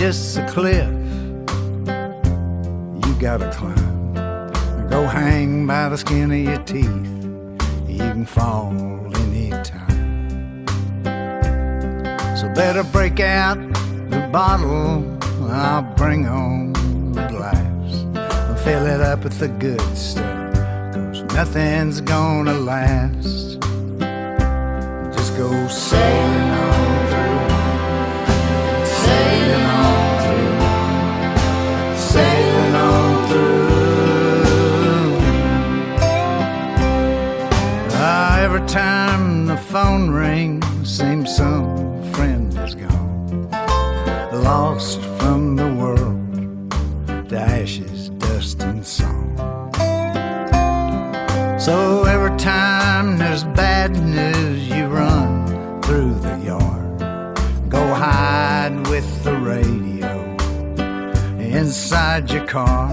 Just a cliff you gotta climb. Go hang by the skin of your teeth. You can fall anytime. So better break out the bottle. I'll bring on the glass. I'll fill it up with the good stuff. Cause nothing's gonna last. Just go sailing on phone rings, seems some friend is gone. Lost from the world to ashes, dust, and song. So every time there's bad news, you run through the yard. Go hide with the radio inside your car.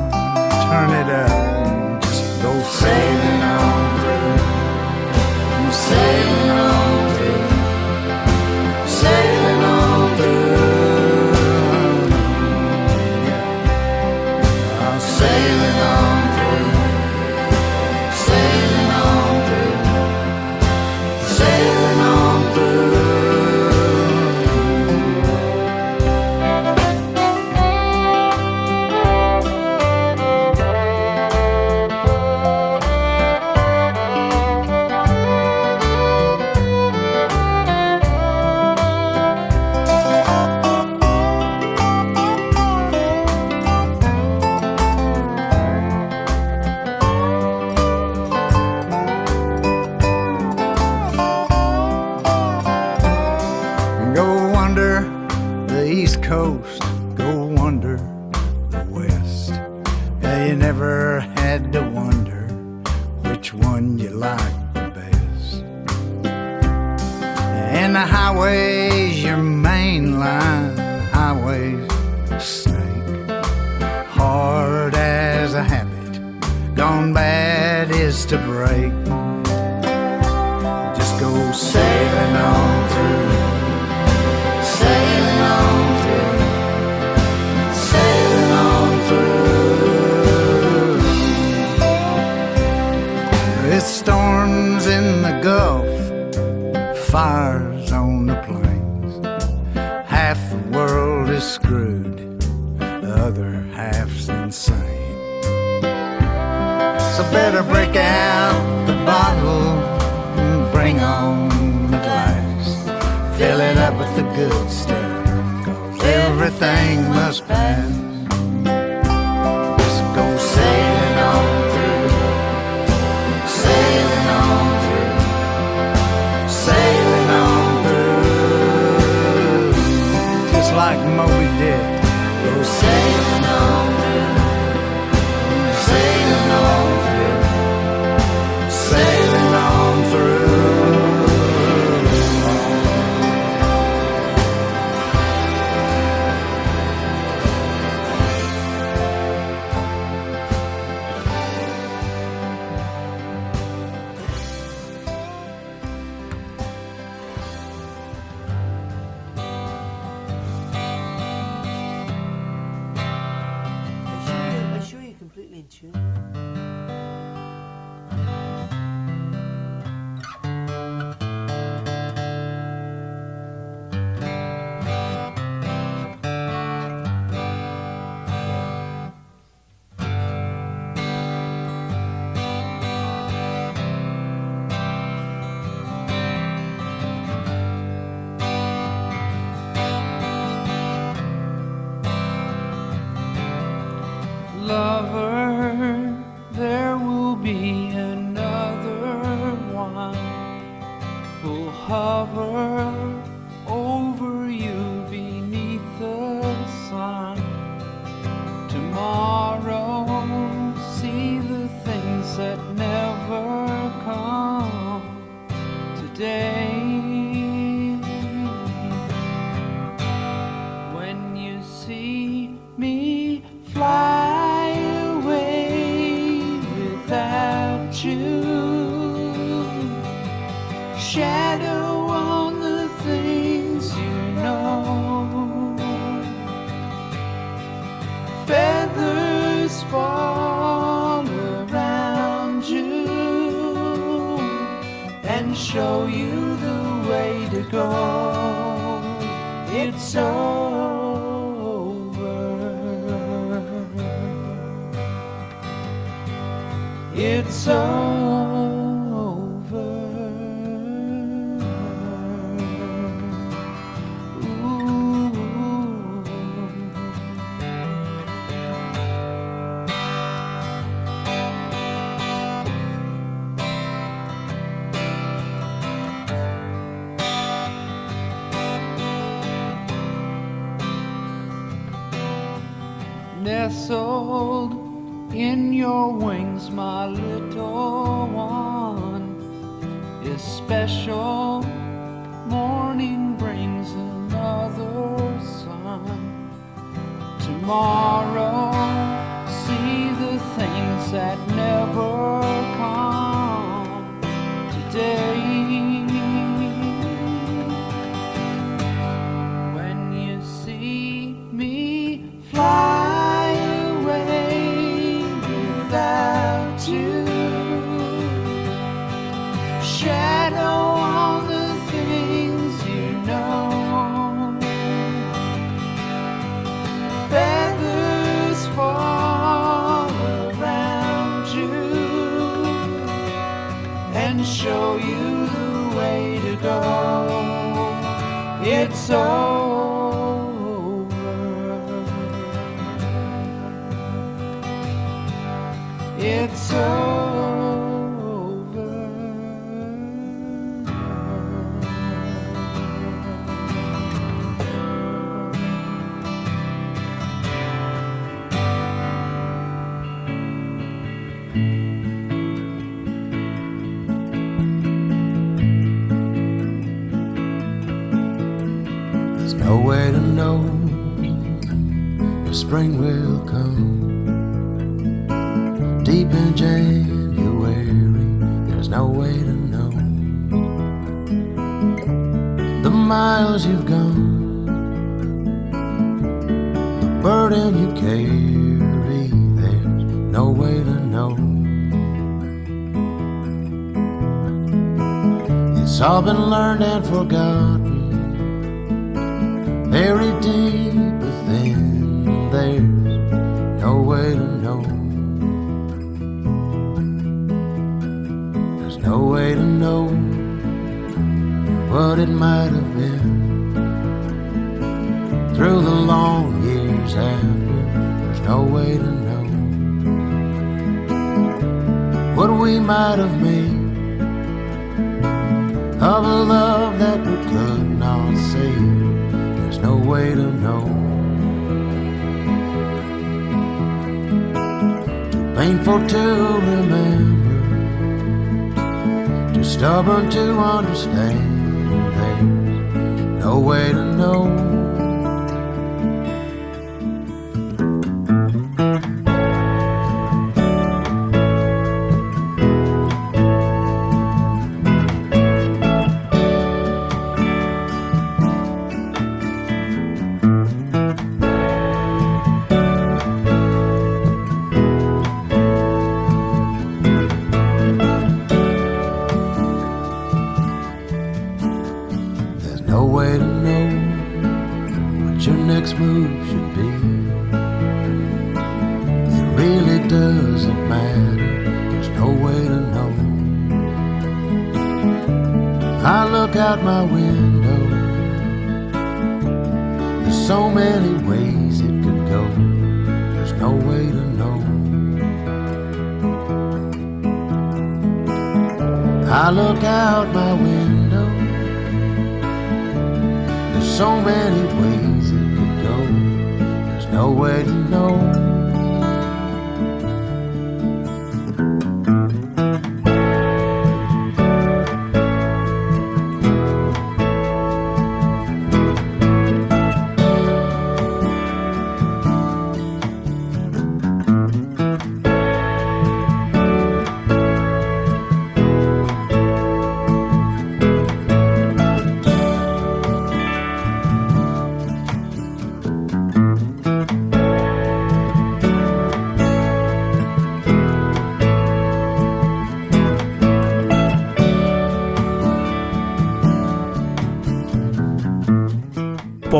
Turn it up go sailing on through. Sailing over. It's over. Spring will come.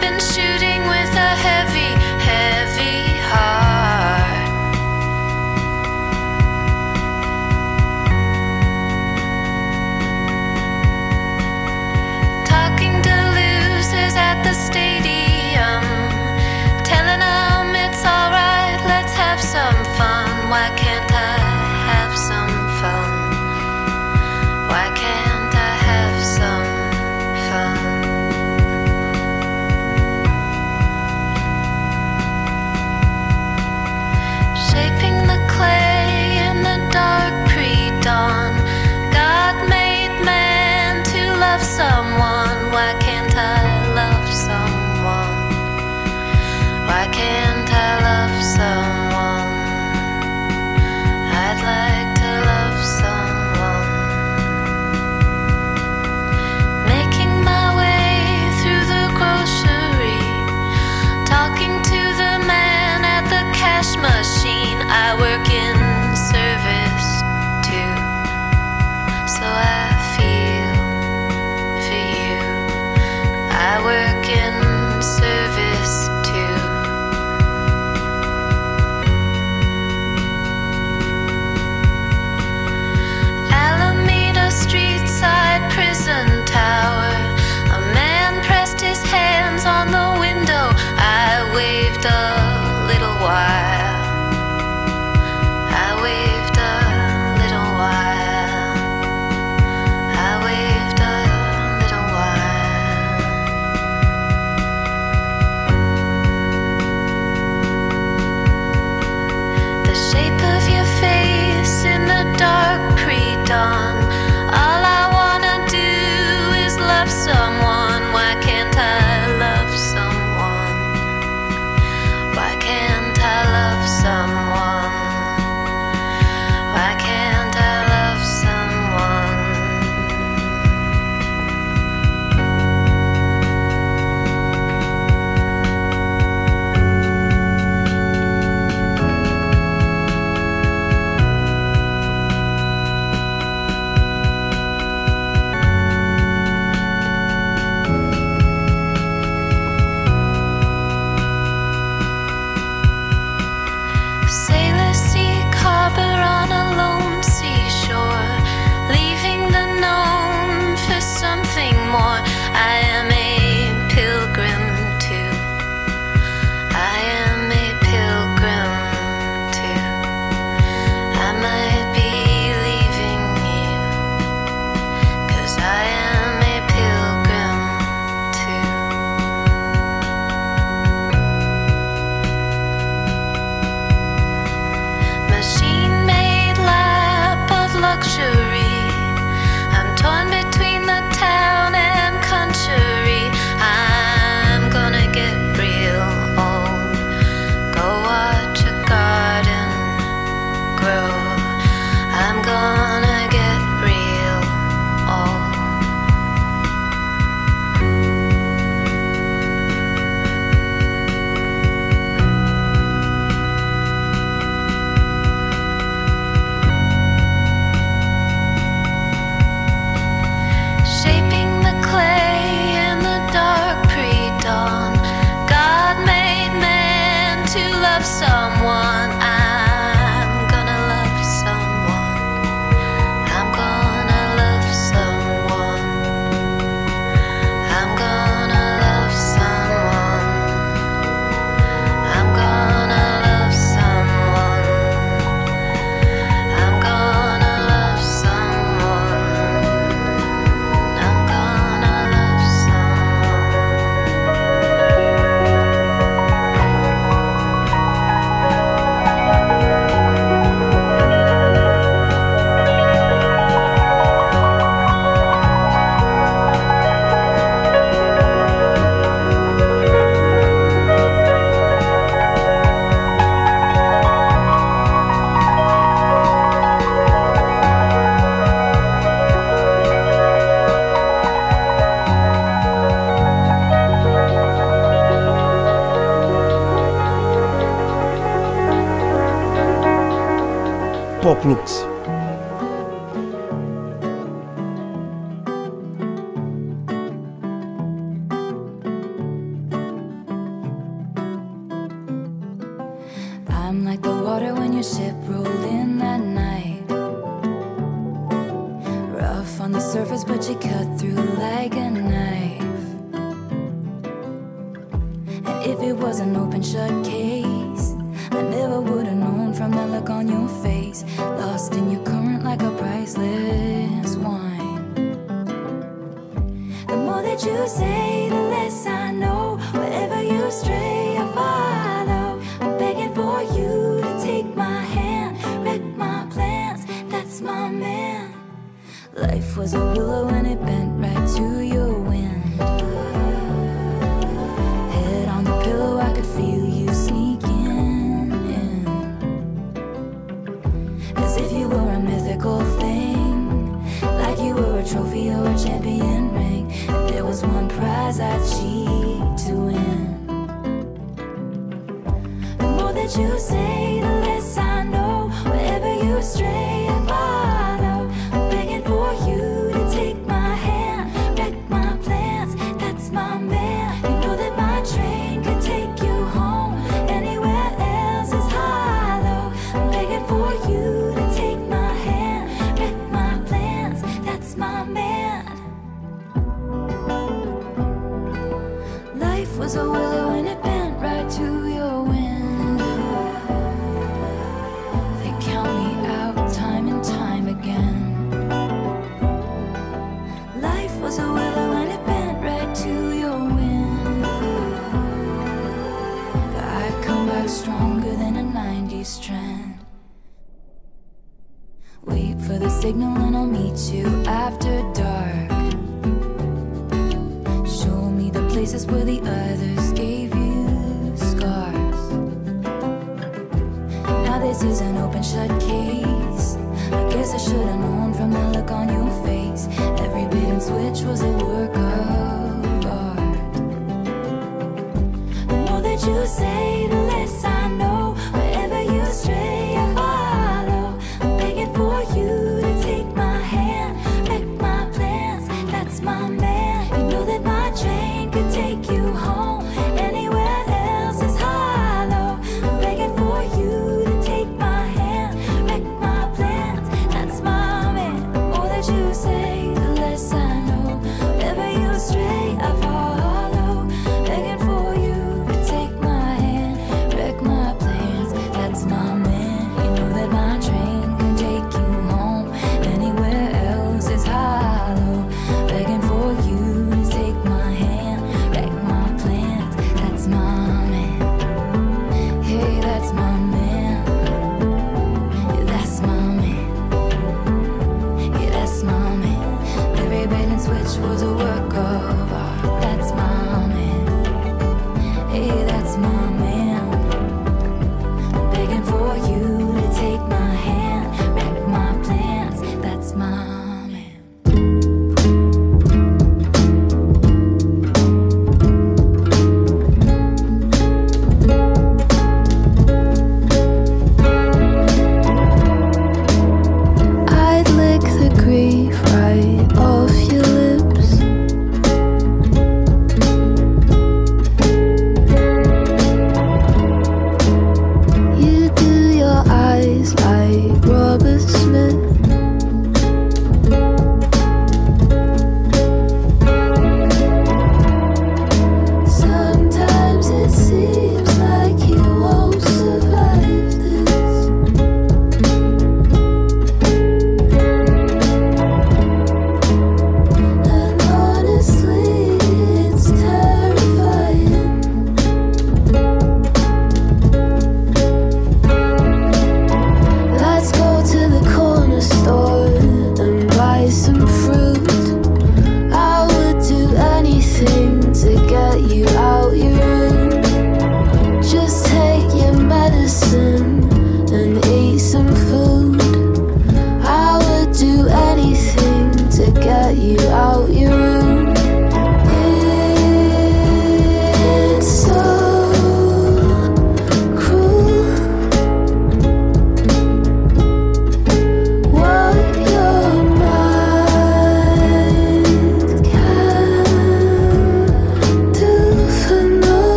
Been shooting with a heavy, I'm like the water when your ship rolled in that night. Rough on the surface, but you cut through like a knife. And if it was an open shut was a willow it bent right to your wind. I come back stronger than a Wait for the signal and I'll meet you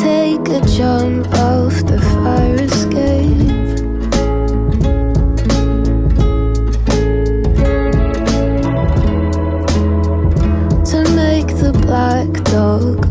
take a jump off the fire escape. To make the black dog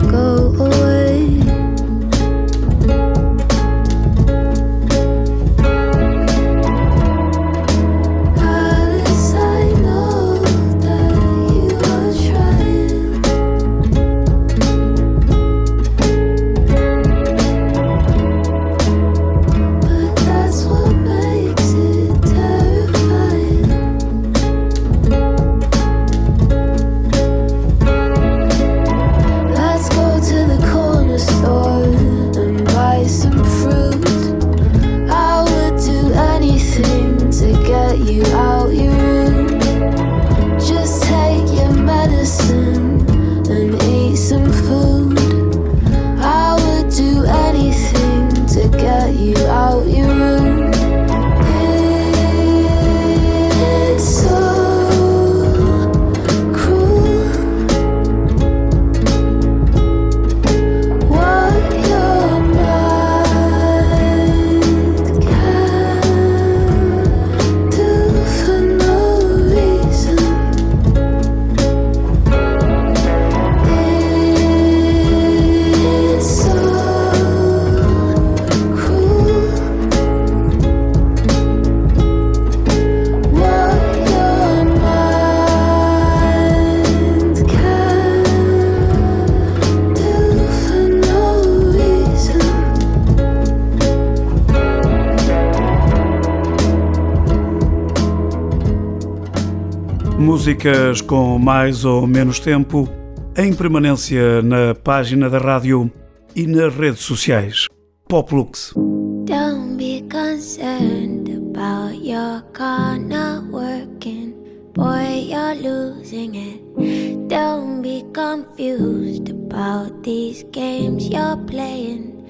Músicas com mais ou menos tempo, em permanência na página da rádio e nas redes sociais. Poplux. Don't be concerned about your car not working. Boy, you're losing it. Don't be confused about these games you're playing.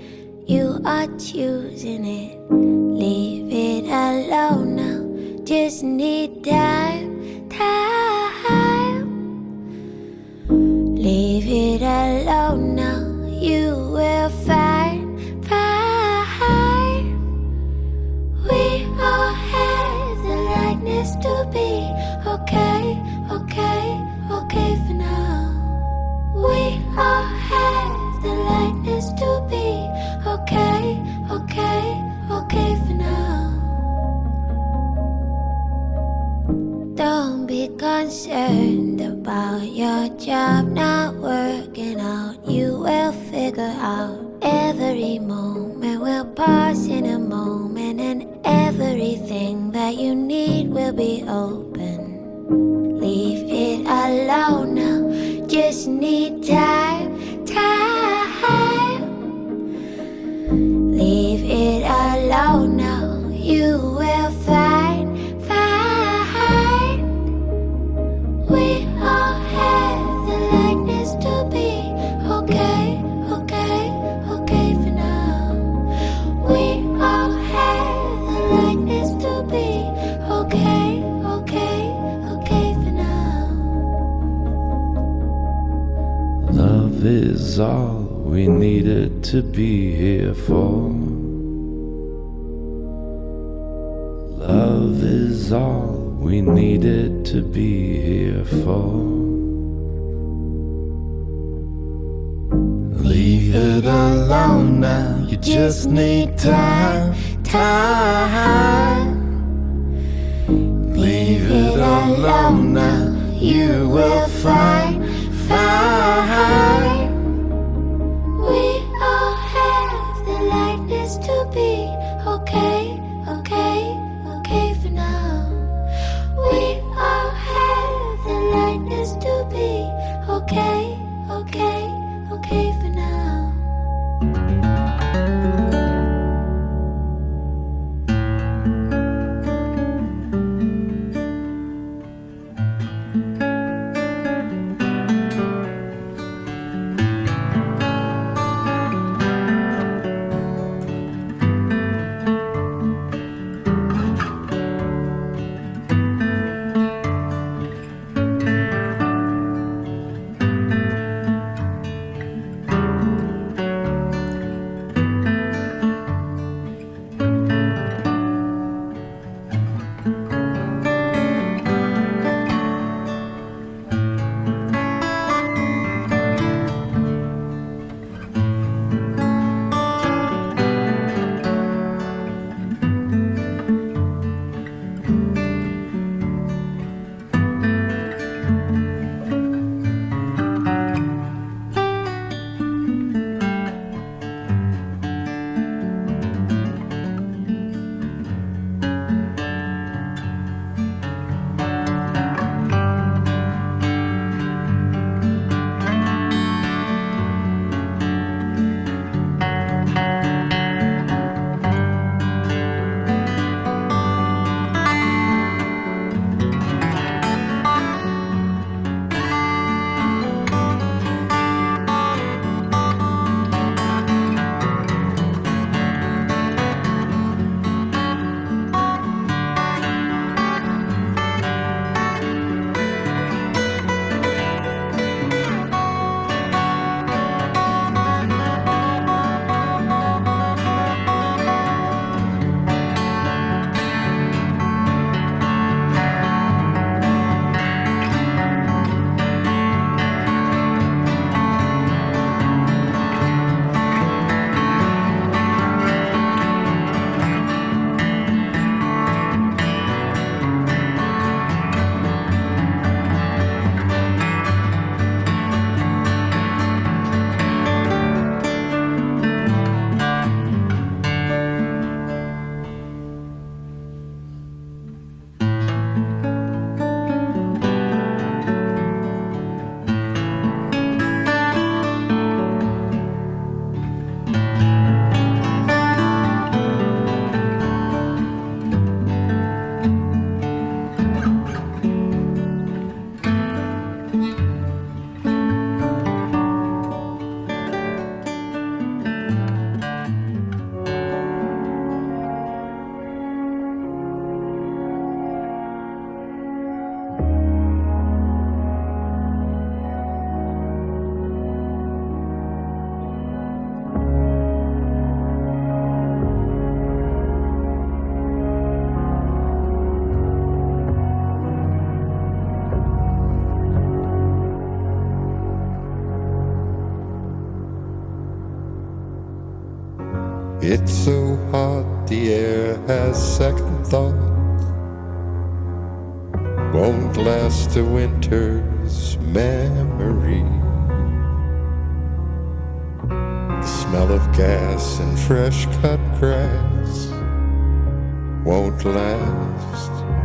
You are choosing it. Leave it alone now. Just need time, time. Leave it alone now. You will find, find. We all have the likeness to be okay, okay, okay for now. We all have the likeness to be okay, okay, okay concerned about your job not working out. You will figure out every moment will pass in a moment, and everything that you need will be open. Leave it alone now. Just need time, time. Leave it alone now. You will find. To be here for. Love is all we needed to be here for. Leave it alone now. You just need time, time. Leave it alone now. You will find, find.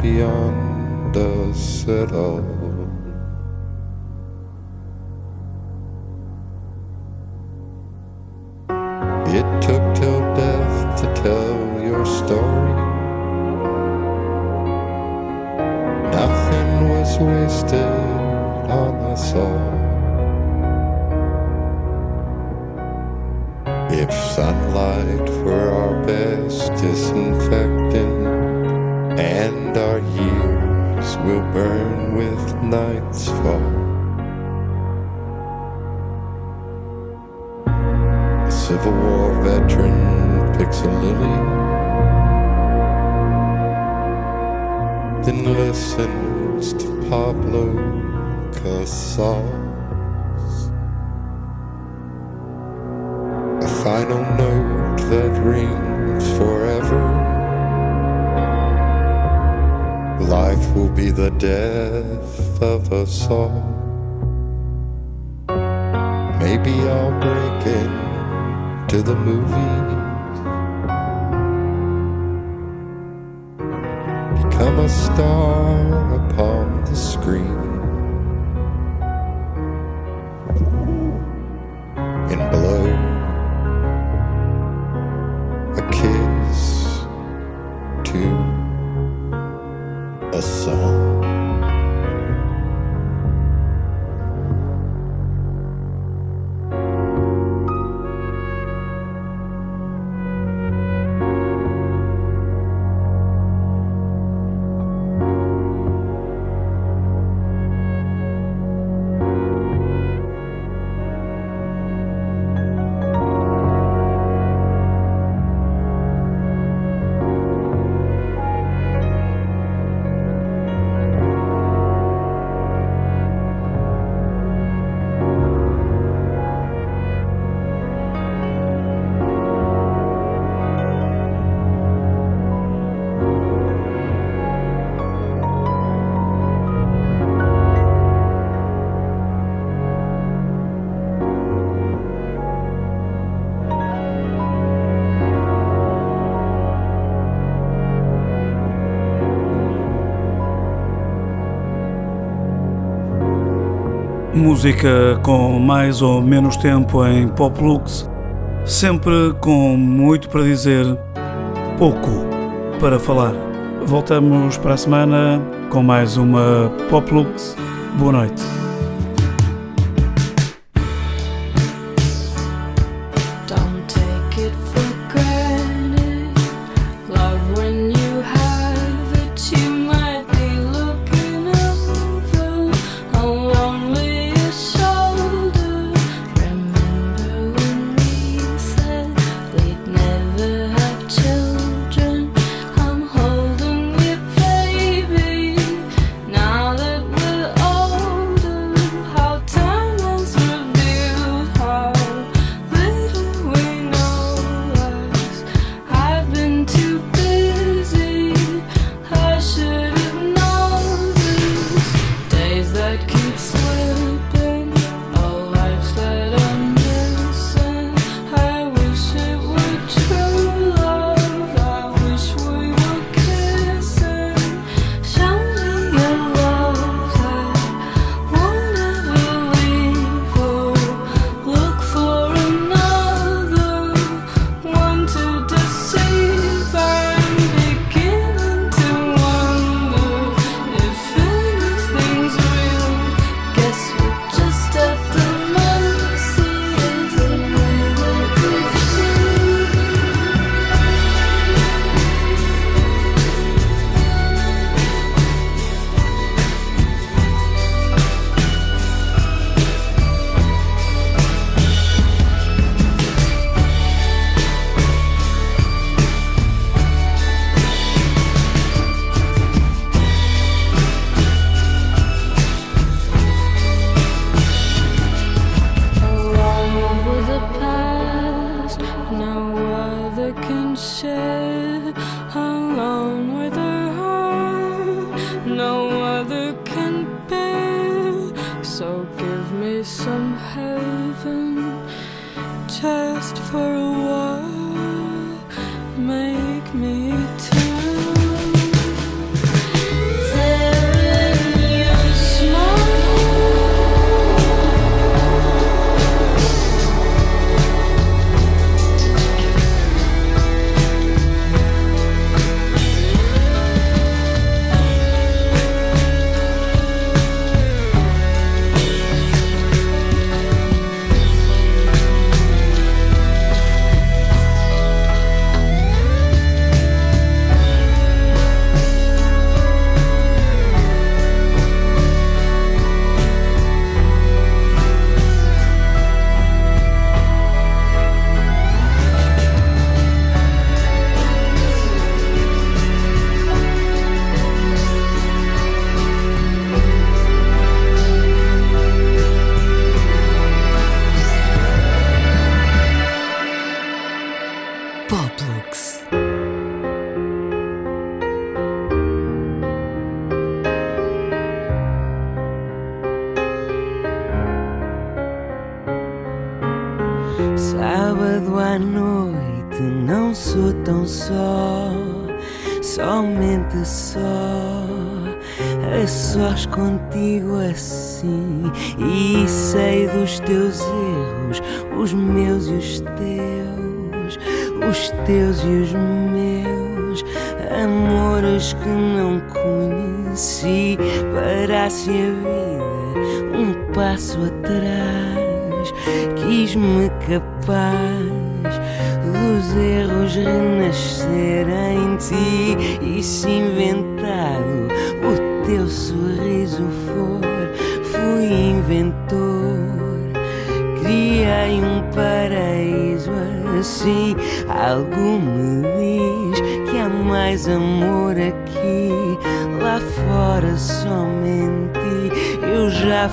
Beyond us at all. It took till death to tell your story. Nothing was wasted on us all. If sunlight were our best disinfectant, and our years will burn with night's fall. A Civil War veteran picks a lily, then listens to Pablo Casals. A final note that rings forever. Life will be the death of us all. Maybe I'll break into the movies. Become a star upon the screen. Música com mais ou menos tempo em Pop Lux, sempre com muito para dizer, pouco para falar. Voltamos para a semana com mais uma Pop Lux. Boa noite.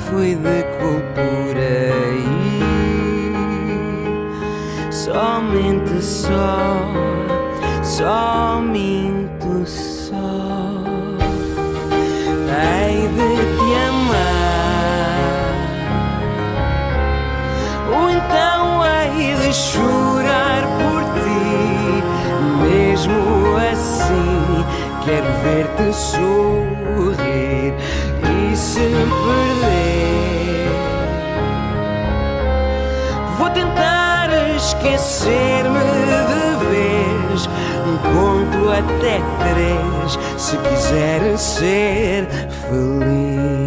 Fui de por aí somente só, minto só. Hei de te amar, ou então hei de chorar por ti, mesmo assim. Quero ver-te sorrir e se perder. Tentar esquecer-me de vez. Conto até três se quiser ser feliz.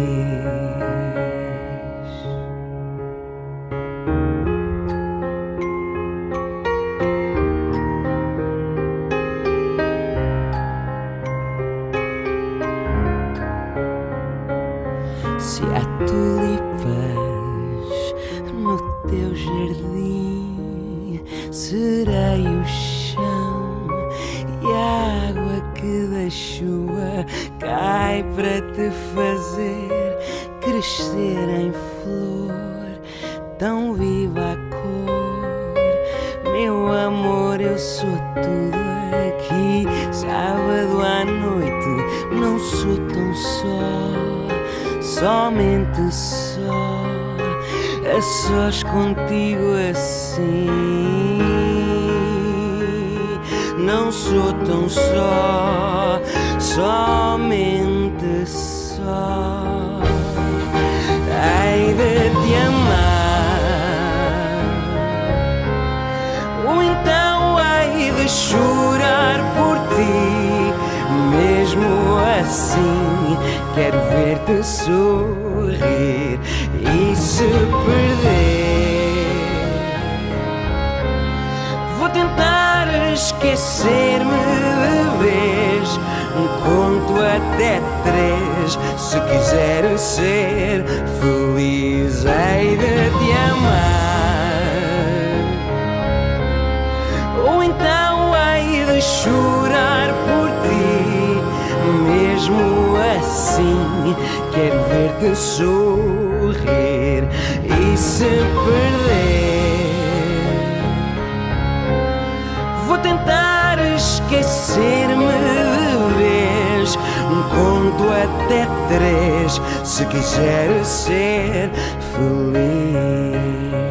Ver-te sorrir e se perder. Vou tentar esquecer-me de vez. Conto até três. Se quiser ser feliz, hei de te amar. Ou então hei de chorar por ti, mesmo assim. Quero ver-te sorrir e se perder. Vou tentar esquecer-me de vez. Conto até três se quiser ser feliz.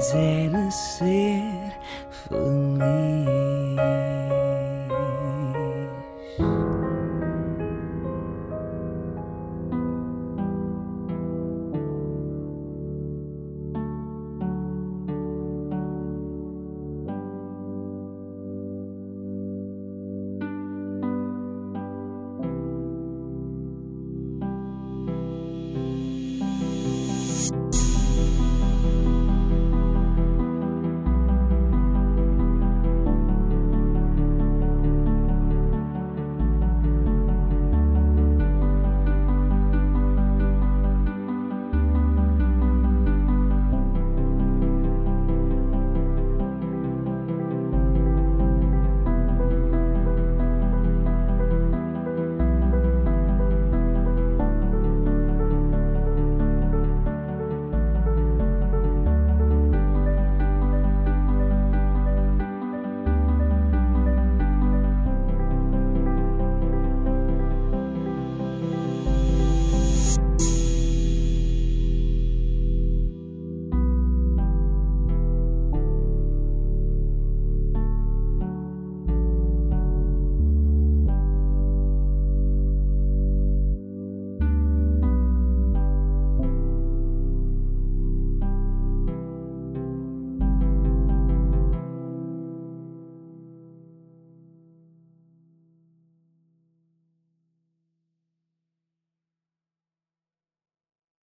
quiser ser feliz.